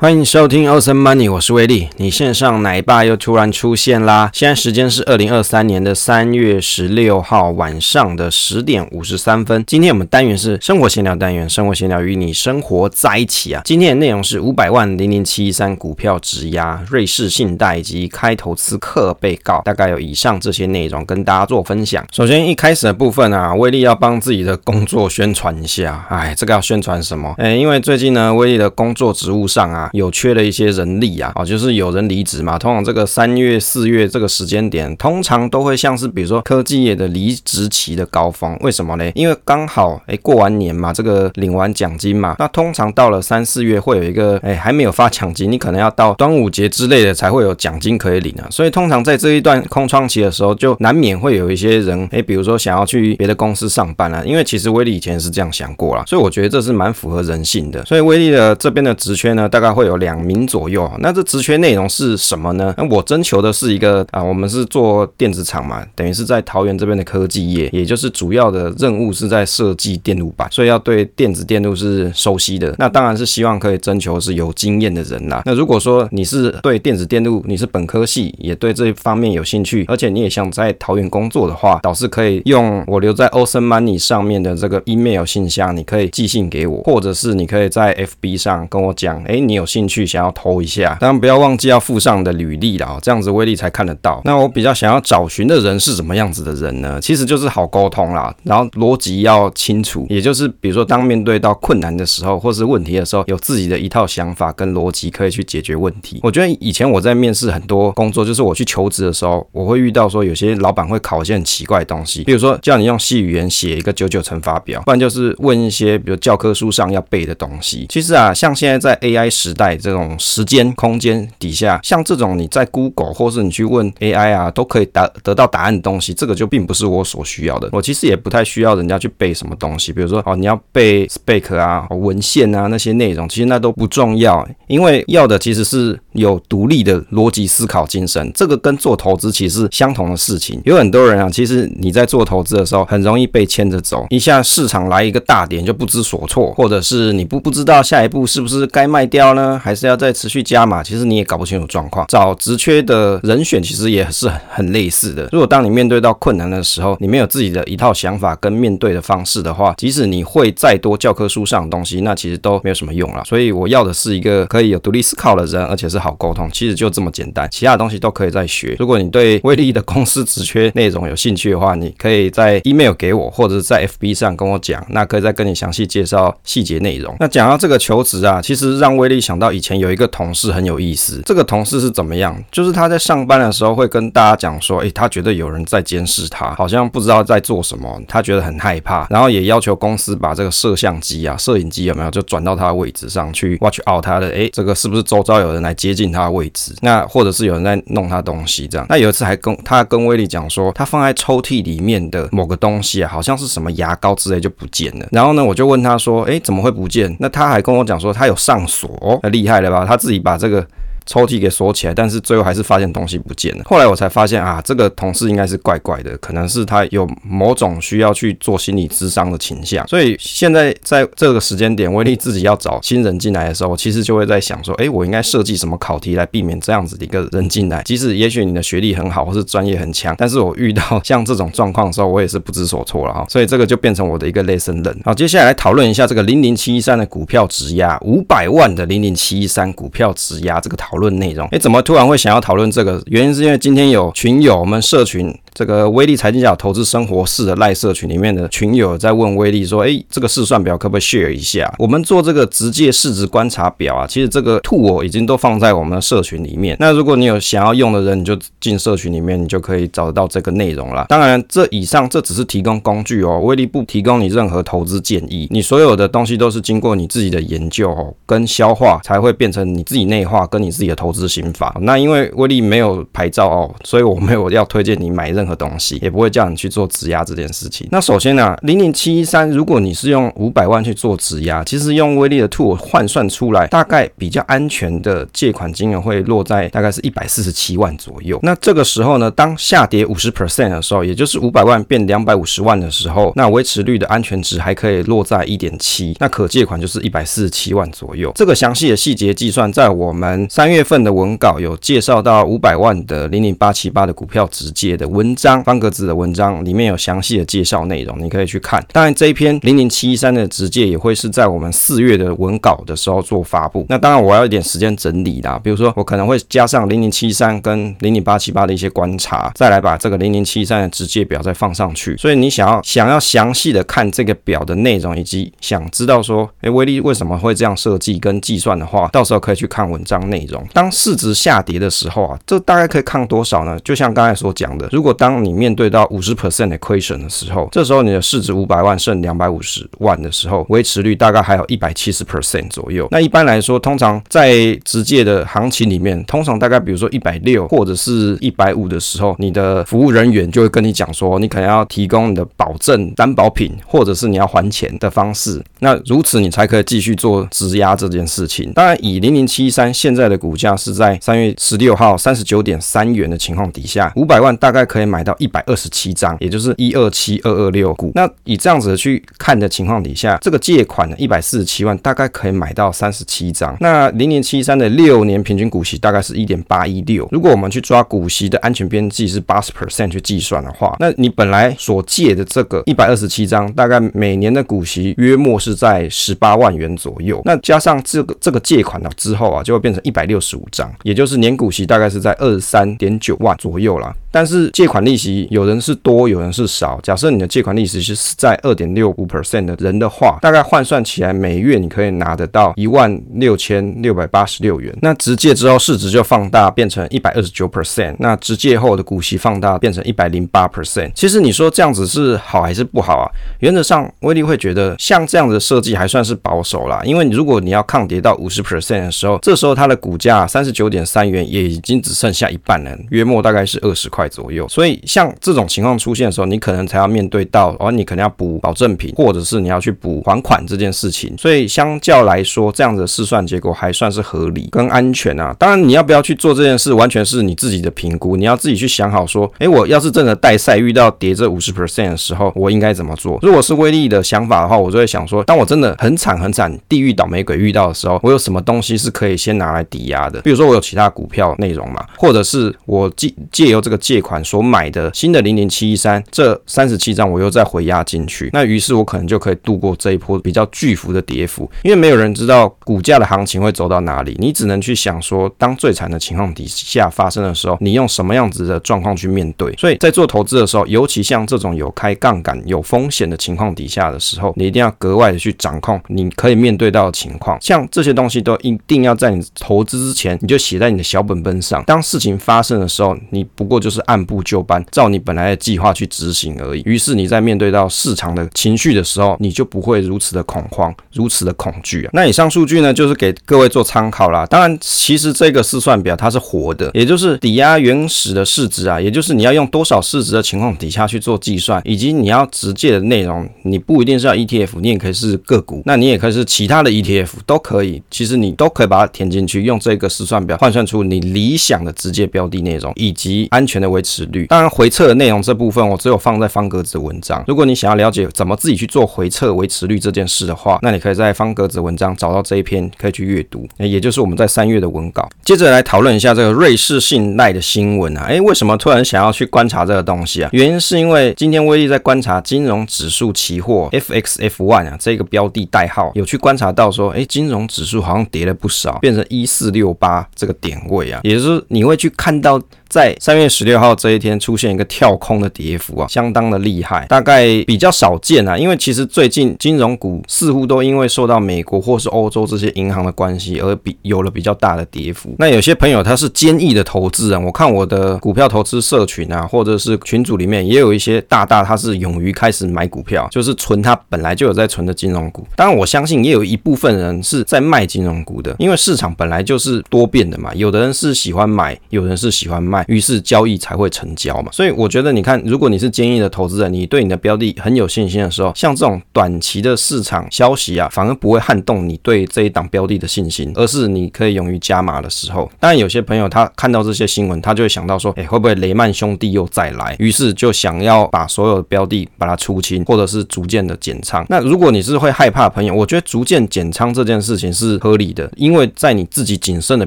欢迎收听 Awesome Money，我是威利。你线上奶爸又突然出现啦！现在时间是二零二三年的三月十六号晚上的十点五十三分。今天我们单元是生活闲聊单元，生活闲聊与你生活在一起啊。今天的内容是五百万零零七三股票质押、瑞士信贷以及开投资客被告，大概有以上这些内容跟大家做分享。首先一开始的部分啊，威利要帮自己的工作宣传一下。哎，这个要宣传什么？哎，因为最近呢，威利的工作职务上啊。有缺了一些人力啊，哦，就是有人离职嘛。通常这个三月、四月这个时间点，通常都会像是比如说科技业的离职期的高峰。为什么呢？因为刚好哎过完年嘛，这个领完奖金嘛。那通常到了三四月会有一个哎还没有发奖金，你可能要到端午节之类的才会有奖金可以领啊。所以通常在这一段空窗期的时候，就难免会有一些人哎，比如说想要去别的公司上班啊。因为其实威利以前是这样想过啦，所以我觉得这是蛮符合人性的。所以威利的这边的职缺呢，大概会。有两名左右，那这职缺内容是什么呢？那我征求的是一个啊，我们是做电子厂嘛，等于是在桃园这边的科技业，也就是主要的任务是在设计电路板，所以要对电子电路是熟悉的。那当然是希望可以征求是有经验的人啦。那如果说你是对电子电路，你是本科系，也对这方面有兴趣，而且你也想在桃园工作的话，倒是可以用我留在 Awesome Money 上面的这个 email 信箱，你可以寄信给我，或者是你可以在 FB 上跟我讲，哎，你有。兴趣想要投一下，当然不要忘记要附上的履历了，这样子威力才看得到。那我比较想要找寻的人是什么样子的人呢？其实就是好沟通啦，然后逻辑要清楚，也就是比如说当面对到困难的时候，或是问题的时候，有自己的一套想法跟逻辑可以去解决问题。我觉得以前我在面试很多工作，就是我去求职的时候，我会遇到说有些老板会考一些很奇怪的东西，比如说叫你用 C 语言写一个九九乘法表，不然就是问一些比如教科书上要背的东西。其实啊，像现在在 AI 时代这种时间空间底下，像这种你在 Google 或是你去问 AI 啊，都可以答得到答案的东西，这个就并不是我所需要的。我其实也不太需要人家去背什么东西，比如说哦，你要背 spec 啊、文献啊那些内容，其实那都不重要，因为要的其实是有独立的逻辑思考精神。这个跟做投资其实是相同的事情。有很多人啊，其实你在做投资的时候，很容易被牵着走，一下市场来一个大点就不知所措，或者是你不不知道下一步是不是该卖掉呢？还是要再持续加码，其实你也搞不清楚状况。找职缺的人选其实也是很很类似的。如果当你面对到困难的时候，你没有自己的一套想法跟面对的方式的话，即使你会再多教科书上的东西，那其实都没有什么用了。所以我要的是一个可以有独立思考的人，而且是好沟通。其实就这么简单，其他的东西都可以再学。如果你对威力的公司职缺内容有兴趣的话，你可以在 email 给我，或者是在 FB 上跟我讲，那可以再跟你详细介绍细节内容。那讲到这个求职啊，其实让威力想到以前有一个同事很有意思，这个同事是怎么样？就是他在上班的时候会跟大家讲说，诶，他觉得有人在监视他，好像不知道在做什么，他觉得很害怕，然后也要求公司把这个摄像机啊、摄影机有没有就转到他的位置上去，watch out 他的，诶，这个是不是周遭有人来接近他的位置？那或者是有人在弄他东西这样？那有一次还跟他跟威利讲说，他放在抽屉里面的某个东西啊，好像是什么牙膏之类就不见了。然后呢，我就问他说，诶，怎么会不见？那他还跟我讲说，他有上锁，厉害了吧？他自己把这个。抽屉给锁起来，但是最后还是发现东西不见了。后来我才发现啊，这个同事应该是怪怪的，可能是他有某种需要去做心理咨商的倾向。所以现在在这个时间点，威力自己要找新人进来的时候，其实就会在想说，诶，我应该设计什么考题来避免这样子的一个人进来？即使也许你的学历很好，或是专业很强，但是我遇到像这种状况的时候，我也是不知所措了哈。所以这个就变成我的一个 lesson。好，接下来来讨论一下这个零零七一三的股票质押，五百万的零零七一三股票质押这个讨论内容，哎，怎么突然会想要讨论这个？原因是因为今天有群友，我们社群。这个威利财经角投资生活室的赖社群里面的群友在问威利说：“哎，这个试算表可不可以 share 一下？我们做这个直接市值观察表啊，其实这个 tool 已经都放在我们的社群里面。那如果你有想要用的人，你就进社群里面，你就可以找得到这个内容了。当然，这以上这只是提供工具哦，威利不提供你任何投资建议。你所有的东西都是经过你自己的研究哦跟消化，才会变成你自己内化跟你自己的投资心法。那因为威利没有牌照哦，所以我没有要推荐你买任何东西，也不会叫你去做质押这件事情。那首先呢、啊，零零七一三，如果你是用五百万去做质押，其实用威力的 tool 换算出来，大概比较安全的借款金额会落在大概是一百四十七万左右。那这个时候呢，当下跌五十 percent 的时候，也就是五百万变两百五十万的时候，那维持率的安全值还可以落在一点七，那可借款就是一百四十七万左右。这个详细的细节计算，在我们三月份的文稿有介绍到五百万的零零八七八的股票直接的温章，方格子的文章里面有详细的介绍内容，你可以去看。当然，这一篇零零七一三的直接也会是在我们四月的文稿的时候做发布。那当然，我要一点时间整理啦，比如说我可能会加上零零七三跟零零八七八的一些观察，再来把这个零零七三的直接表再放上去。所以你想要想要详细的看这个表的内容，以及想知道说，诶，威力为什么会这样设计跟计算的话，到时候可以去看文章内容。当市值下跌的时候啊，这大概可以看多少呢？就像刚才所讲的，如果当你面对到五十 percent 的亏损的时候，这时候你的市值五百万剩两百五十万的时候，维持率大概还有一百七十 percent 左右。那一般来说，通常在直借的行情里面，通常大概比如说一百六或者是一百五的时候，你的服务人员就会跟你讲说，你可能要提供你的保证担保品，或者是你要还钱的方式。那如此你才可以继续做质押这件事情。当然，以零零七三现在的股价是在三月十六号三十九点三元的情况底下，五百万大概可以买到一百二十七张，也就是一二七二二六股。那以这样子去看的情况底下，这个借款呢一百四十七万大概可以买到三十七张。那零零七三的六年平均股息大概是一点八一六。如果我们去抓股息的安全边际是八十 percent 去计算的话，那你本来所借的这个一百二十七张，大概每年的股息约莫是在十八万元左右。那加上这个这个借款了之后啊，就会变成一百六十五张，也就是年股息大概是在二十三点九万左右了。但是借款利息有人是多，有人是少。假设你的借款利息是在二点六五 percent 的人的话，大概换算起来每月你可以拿得到一万六千六百八十六元。那直借之后市值就放大变成一百二十九 percent，那直借后的股息放大变成一百零八 percent。其实你说这样子是好还是不好啊？原则上威力会觉得像这样的设计还算是保守啦，因为如果你要抗跌到五十 percent 的时候，这时候它的股价三十九点三元也已经只剩下一半了，约莫大概是二十块。块左右，所以像这种情况出现的时候，你可能才要面对到，哦，你可能要补保证品，或者是你要去补还款这件事情。所以相较来说，这样的试算结果还算是合理跟安全啊。当然，你要不要去做这件事，完全是你自己的评估，你要自己去想好说，诶，我要是真的带赛遇到跌这五十 percent 的时候，我应该怎么做？如果是威力的想法的话，我就会想说，当我真的很惨很惨，地狱倒霉鬼遇到的时候，我有什么东西是可以先拿来抵押的？比如说我有其他股票内容嘛，或者是我借借由这个。借款所买的新的零零七一三这三十七张，我又再回押进去，那于是我可能就可以度过这一波比较巨幅的跌幅，因为没有人知道股价的行情会走到哪里，你只能去想说，当最惨的情况底下发生的时候，你用什么样子的状况去面对。所以在做投资的时候，尤其像这种有开杠杆、有风险的情况底下的时候，你一定要格外的去掌控你可以面对到的情况。像这些东西都一定要在你投资之前，你就写在你的小本本上。当事情发生的时候，你不过就是。按部就班，照你本来的计划去执行而已。于是你在面对到市场的情绪的时候，你就不会如此的恐慌，如此的恐惧啊。那以上数据呢，就是给各位做参考啦。当然，其实这个试算表它是活的，也就是抵押原始的市值啊，也就是你要用多少市值的情况底下去做计算，以及你要直借的内容，你不一定是要 ETF，你也可以是个股，那你也可以是其他的 ETF 都可以。其实你都可以把它填进去，用这个试算表换算出你理想的直借标的内容以及安全的。维持率，当然回测的内容这部分我只有放在方格子文章。如果你想要了解怎么自己去做回测维持率这件事的话，那你可以在方格子文章找到这一篇，可以去阅读。也就是我们在三月的文稿。接着来讨论一下这个瑞士信贷的新闻啊，诶，为什么突然想要去观察这个东西啊？原因是因为今天威力在观察金融指数期货 FXF1 啊这个标的代号，有去观察到说，诶，金融指数好像跌了不少，变成一四六八这个点位啊，也就是你会去看到。在三月十六号这一天出现一个跳空的跌幅啊，相当的厉害，大概比较少见啊。因为其实最近金融股似乎都因为受到美国或是欧洲这些银行的关系而比有了比较大的跌幅。那有些朋友他是坚毅的投资人，我看我的股票投资社群啊，或者是群组里面也有一些大大他是勇于开始买股票，就是存他本来就有在存的金融股。当然我相信也有一部分人是在卖金融股的，因为市场本来就是多变的嘛，有的人是喜欢买，有人是喜欢卖。于是交易才会成交嘛。所以我觉得，你看，如果你是坚毅的投资人，你对你的标的很有信心的时候，像这种短期的市场消息啊，反而不会撼动你对这一档标的的信心，而是你可以勇于加码的时候。当然，有些朋友他看到这些新闻，他就会想到说，哎，会不会雷曼兄弟又再来？于是就想要把所有的标的把它出清，或者是逐渐的减仓。那如果你是会害怕的朋友，我觉得逐渐减仓这件事情是合理的，因为在你自己谨慎的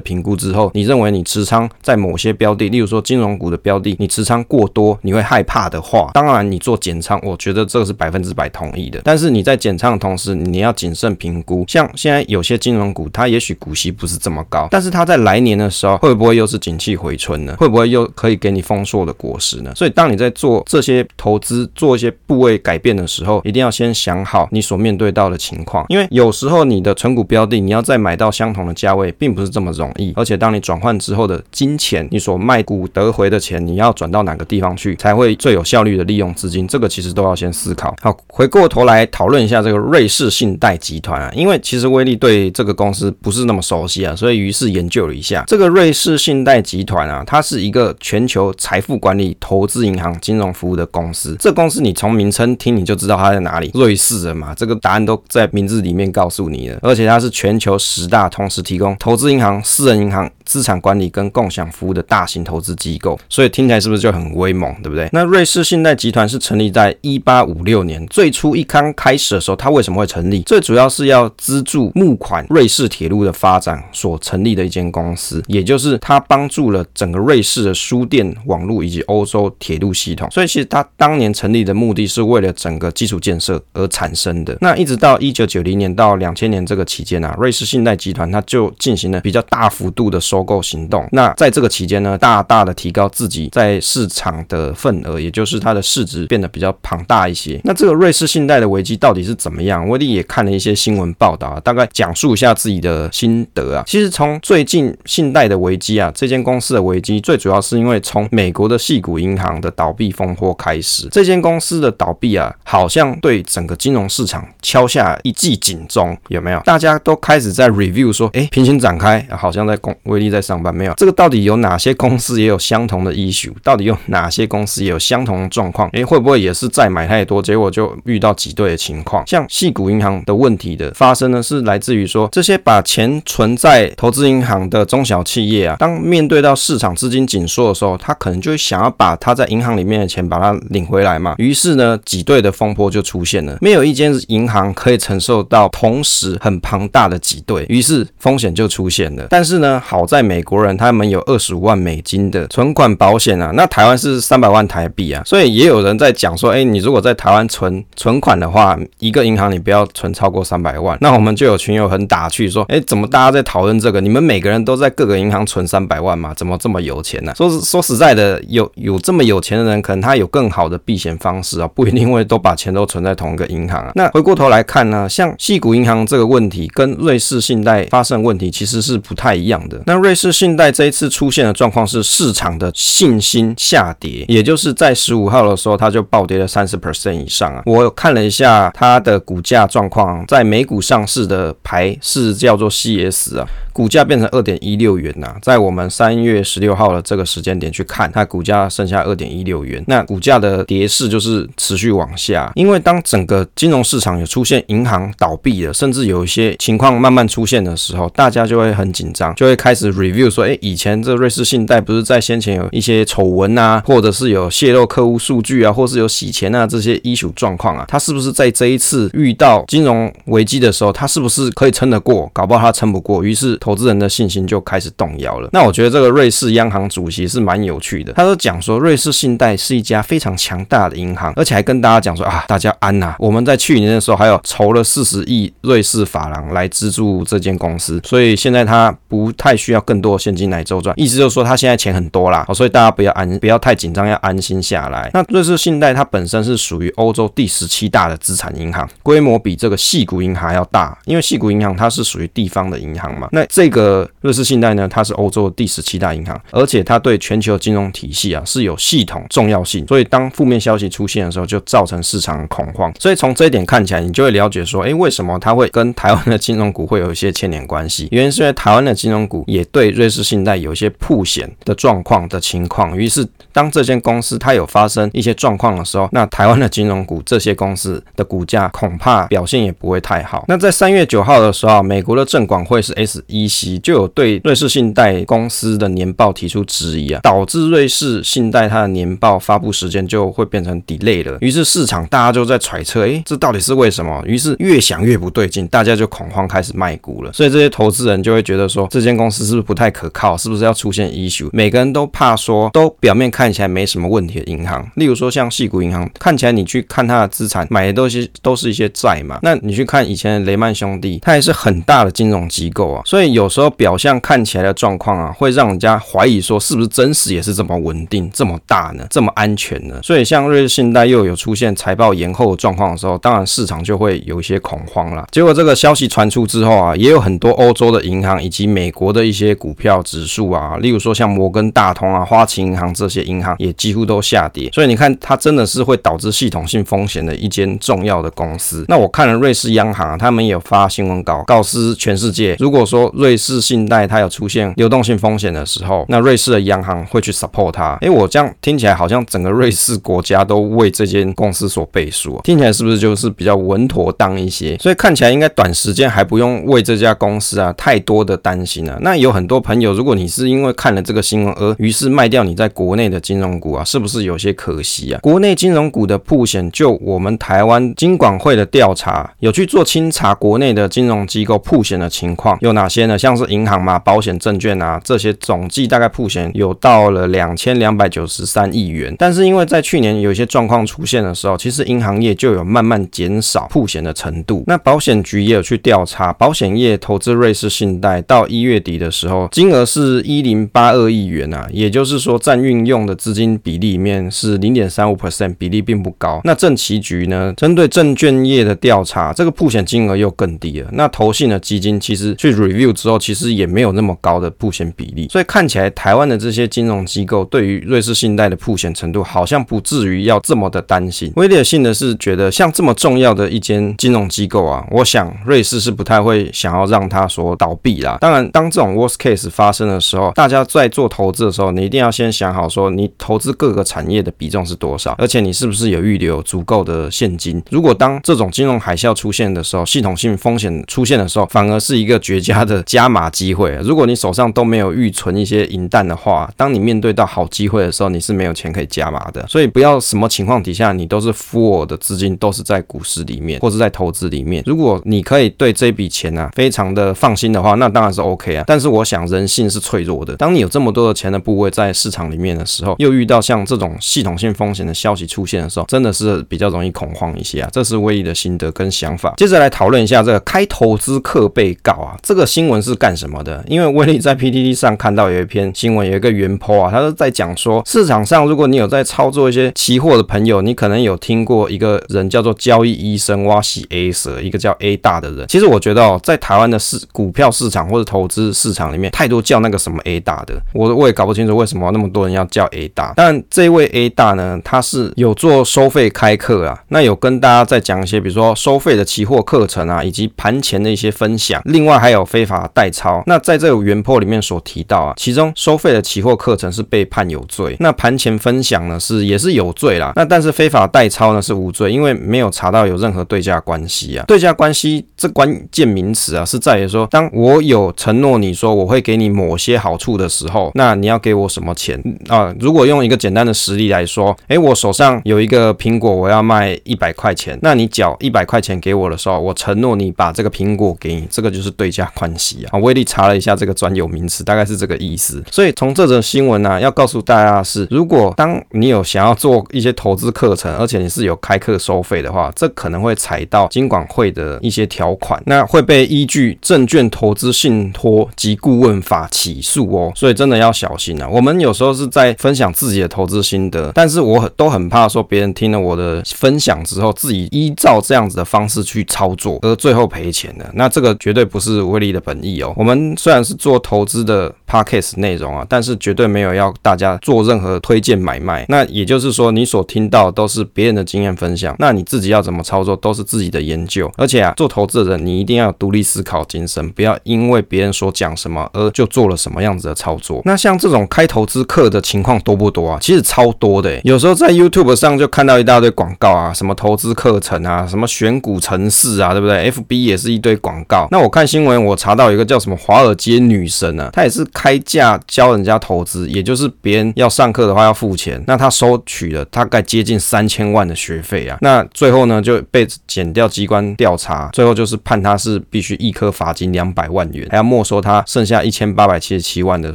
评估之后，你认为你持仓在某些标的，例如说金融股的标的，你持仓过多，你会害怕的话，当然你做减仓，我觉得这个是百分之百同意的。但是你在减仓的同时，你要谨慎评估。像现在有些金融股，它也许股息不是这么高，但是它在来年的时候，会不会又是景气回春呢？会不会又可以给你丰硕的果实呢？所以当你在做这些投资、做一些部位改变的时候，一定要先想好你所面对到的情况，因为有时候你的存股标的，你要再买到相同的价位，并不是这么容易。而且当你转换之后的金钱，你所卖股得回的钱，你要转到哪个地方去，才会最有效率的利用资金？这个其实都要先思考。好，回过头来讨论一下这个瑞士信贷集团啊，因为其实威利对这个公司不是那么熟悉啊，所以于是研究了一下这个瑞士信贷集团啊，它是一个全球财富管理、投资银行、金融服务的公司。这公司你从名称听你就知道它在哪里，瑞士的嘛，这个答案都在名字里面告诉你了。而且它是全球十大同时提供投资银行、私人银行。资产管理跟共享服务的大型投资机构，所以听起来是不是就很威猛，对不对？那瑞士信贷集团是成立在一八五六年，最初一刚开始的时候，它为什么会成立？最主要是要资助募款瑞士铁路的发展所成立的一间公司，也就是它帮助了整个瑞士的输电网络以及欧洲铁路系统。所以其实它当年成立的目的是为了整个基础建设而产生的。那一直到一九九零年到两千年这个期间啊，瑞士信贷集团它就进行了比较大幅度的收。收购行动，那在这个期间呢，大大的提高自己在市场的份额，也就是它的市值变得比较庞大一些。那这个瑞士信贷的危机到底是怎么样？威利也看了一些新闻报道，大概讲述一下自己的心得啊。其实从最近信贷的危机啊，这间公司的危机最主要是因为从美国的系股银行的倒闭风波开始，这间公司的倒闭啊，好像对整个金融市场敲下一记警钟，有没有？大家都开始在 review 说，哎，平行展开，好像在公威在上班没有？这个到底有哪些公司也有相同的 issue？到底有哪些公司也有相同的状况？诶，会不会也是债买太多，结果就遇到挤兑的情况？像矽谷银行的问题的发生呢，是来自于说这些把钱存在投资银行的中小企业啊，当面对到市场资金紧缩的时候，他可能就会想要把他在银行里面的钱把它领回来嘛。于是呢，挤兑的风波就出现了。没有一间银行可以承受到同时很庞大的挤兑，于是风险就出现了。但是呢，好在美国人他们有二十五万美金的存款保险啊，那台湾是三百万台币啊，所以也有人在讲说，哎，你如果在台湾存存款的话，一个银行你不要存超过三百万。那我们就有群友很打趣说，哎，怎么大家在讨论这个？你们每个人都在各个银行存三百万吗？怎么这么有钱呢？说说实在的，有有这么有钱的人，可能他有更好的避险方式啊，不一定会都把钱都存在同一个银行啊。那回过头来看呢，像矽谷银行这个问题，跟瑞士信贷发生问题其实是不太一样的。那瑞士信贷这一次出现的状况是市场的信心下跌，也就是在十五号的时候，它就暴跌了三十 percent 以上啊。我看了一下它的股价状况，在美股上市的牌是叫做 CS 啊。股价变成二点一六元呐、在我们三月十六号的这个时间点去看，它股价剩下二点一六元。那股价的跌势就是持续往下，因为当整个金融市场有出现银行倒闭了，甚至有一些情况慢慢出现的时候，大家就会很紧张，就会开始 review 说，哎，以前这瑞士信贷不是在先前有一些丑闻啊，或者是有泄露客户数据啊，或是有洗钱啊这些一手状况啊，它是不是在这一次遇到金融危机的时候，它是不是可以撑得过？搞不好它撑不过，于是。投资人的信心就开始动摇了。那我觉得这个瑞士央行主席是蛮有趣的，他都讲说瑞士信贷是一家非常强大的银行，而且还跟大家讲说啊，大家安呐，我们在去年的时候还有筹了四十亿瑞士法郎来资助这间公司，所以现在他不太需要更多的现金来周转，意思就是说他现在钱很多啦，所以大家不要安，不要太紧张，要安心下来。那瑞士信贷它本身是属于欧洲第十七大的资产银行，规模比这个细谷银行要大，因为细谷银行它是属于地方的银行嘛，那。这个瑞士信贷呢，它是欧洲第十七大银行，而且它对全球金融体系啊是有系统重要性，所以当负面消息出现的时候，就造成市场恐慌。所以从这一点看起来，你就会了解说，哎，为什么它会跟台湾的金融股会有一些牵连关系？原因是因为台湾的金融股也对瑞士信贷有一些曝险的状况的情况。于是，当这间公司它有发生一些状况的时候，那台湾的金融股这些公司的股价恐怕表现也不会太好。那在三月九号的时候，美国的证管会是 SEC 就有对瑞士信贷公司的年报提出质疑啊，导致瑞士信贷它的年报发布时间就会变成 delay 了。于是市场大家就在揣测，诶，这到底是为什么？于是越想越不对劲，大家就恐慌开始卖股了。所以这些投资人就会觉得说，这间公司是不太可靠？是不是要出现 issue？每个人都怕说，都表面看起来没什么问题的银行，例如说像矽谷银行，看起来你去看它的资产，买的都是都是一些债嘛。那你去看以前的雷曼兄弟，它也是很大的金融机构啊。所以有时候表象看起来的状况啊，会让人家怀疑说，是不是真实也是这么稳定、这么大呢？这么安全呢？所以像瑞士信贷又有出现财报延后的状况的时候，当然市场就会有一些恐慌了。结果这个消息传出之后啊，也有很多欧洲的银行以及美国的一些股票指数啊，例如说像摩根大通啊、花旗银行这些银行也几乎都下跌。所以你看，它真的是会导致系统性风险的一间重要的公司。那我看了瑞士央行啊，他们也发新闻稿告知全世界，如果说瑞士信贷它有出现流动性风险的时候，那瑞士的央行会去 support 它。诶，我这样听起来好像整个瑞士国家都为这间公司所背书，听起来是不是就是比较稳妥当一些？所以看起来应该短时间还不用为这家公司啊太多的担心了。那有很多朋友，如果你是因为看了这个新闻而于是卖掉你在国内的金融股啊，是不是有些可惜啊？国内金融股的曝险，就我们台湾金管会的调查有去做清查，国内的金融机构曝险的情况有哪些呢？像是银行嘛、保险、证券啊这些，总计大概曝险有到了两千两百九十三亿元。但是因为在去年有一些状况出现的时候，其实银行业就有慢慢减少曝险的程度。那保险局也有去调查，保险业投资瑞士信贷到一月底的时时候，金额是一零八二亿元啊，也就是说占运用的资金比例里面是零点三五 percent，比例并不高。那证期局呢，针对证券业的调查，这个铺险金额又更低了。那投信的基金其实去 review 之后，其实也没有那么高的铺险比例。所以看起来台湾的这些金融机构对于瑞士信贷的铺险程度，好像不至于要这么的担心。威廉信的是觉得，像这么重要的一间金融机构啊，我想瑞士是不太会想要让它说倒闭啦。当然，当这种 case 发生的时候，大家在做投资的时候，你一定要先想好说，你投资各个产业的比重是多少，而且你是不是有预留足够的现金。如果当这种金融海啸出现的时候，系统性风险出现的时候，反而是一个绝佳的加码机会。如果你手上都没有预存一些银弹的话，当你面对到好机会的时候，你是没有钱可以加码的。所以不要什么情况底下你都是 full 的资金都是在股市里面或者在投资里面。如果你可以对这笔钱啊非常的放心的话，那当然是 OK 啊。但是我我想人性是脆弱的，当你有这么多的钱的部位在市场里面的时候，又遇到像这种系统性风险的消息出现的时候，真的是比较容易恐慌一些啊。这是威利的心得跟想法。接着来讨论一下这个开投资客被告啊，这个新闻是干什么的？因为威利在 PTT 上看到有一篇新闻，有一个原 po 啊，他是在讲说，市场上如果你有在操作一些期货的朋友，你可能有听过一个人叫做交易医生挖西 A 蛇，一个叫 A 大的人。其实我觉得哦，在台湾的市股票市场或者投资市场里面，太多叫那个什么 A 大的，我我也搞不清楚为什么那么多人要叫 A 大。但这位 A 大呢，他是有做收费开课啊，那有跟大家在讲一些，比如说收费的期货课程啊，以及盘前的一些分享。另外还有非法代抄。那在这个原 po 里面所提到啊，其中收费的期货课程是被判有罪，那盘前分享呢是也是有罪啦。那但是非法代抄呢是无罪，因为没有查到有任何对价关系啊。对价关系这关键名词啊，是在于说，当我有承诺你说我会给你某些好处的时候，那你要给我什么钱啊？如果用一个简单的实例来说，诶，我手上有一个苹果，我要卖一百块钱，那你缴一百块钱给我的时候，我承诺你把这个苹果给你，这个就是对价关系啊。啊，威力查了一下这个专有名词，大概是这个意思。所以从这则新闻呢、要告诉大家的是，如果当你有想要做一些投资课程，而且你是有开课收费的话，这可能会踩到金管会的一些条款，那会被依据证券投资信托及顾问法起诉哦。所以真的要小心啊。我们有时候是在分享自己的投资心得，但是我很都很怕说别人听了我的分享之后，自己依照这样子的方式去操作，而最后赔钱的。那这个绝对不是威力的本意哦。我们虽然是做投资的 podcast 内容啊，但是绝对没有要大家做任何推荐买卖。那也就是说，你所听到都是别人的经验分享，那你自己要怎么操作都是自己的研究。而且啊，做投资人，你一定要独立思考精神，不要因为别人所讲什么而就做了什么样子的操作。那像这种开投资课的情况多不多啊？其实超多的，有时候在 YouTube 上就看到一大堆广告啊，什么投资课程啊，什么选股程式啊，对不对？FB 也是一堆广告。那我看新闻，我查到一个叫什么华尔街女神啊，她也是开价教人家投资，也就是别人要上课的话要付钱，那她收取了大概接近三千万的学费啊，那最后呢就被减掉机关调查，最后就是是判他是必须一颗罚金两百万元，还要没收他剩下一千八百七十七万的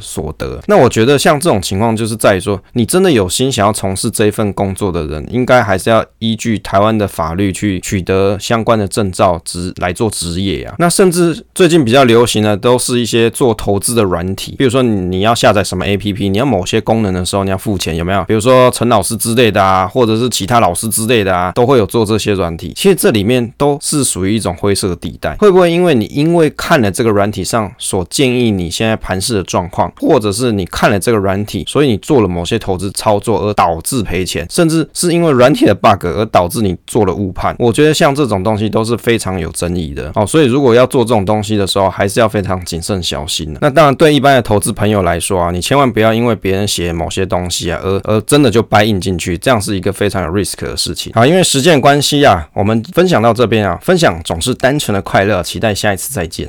所得。那我觉得像这种情况，就是在于说，你真的有心想要从事这一份工作的人，应该还是要依据台湾的法律去取得相关的证照，职来做职业啊。那甚至最近比较流行的，都是一些做投资的软体，比如说你要下载什么 APP，你要某些功能的时候，你要付钱，有没有？比如说陈老师之类的啊，或者是其他老师之类的啊，都会有做这些软体。其实这里面都是属于一种灰色地带。会不会因为你因为看了这个软体上所建议你现在盘势的状况，或者是你看了这个软体，所以你做了某些投资操作而导致赔钱，甚至是因为软体的 bug 而导致你做了误判？我觉得像这种东西都是非常有争议的哦。所以如果要做这种东西的时候，还是要非常谨慎小心的。那当然，对一般的投资朋友来说啊，你千万不要因为别人写某些东西啊，而而真的就 buy in 进去，这样是一个非常有 risk 的事情。好，因为时间关系啊，我们分享到这边啊，分享总是单纯的快乐，期待下一次再见。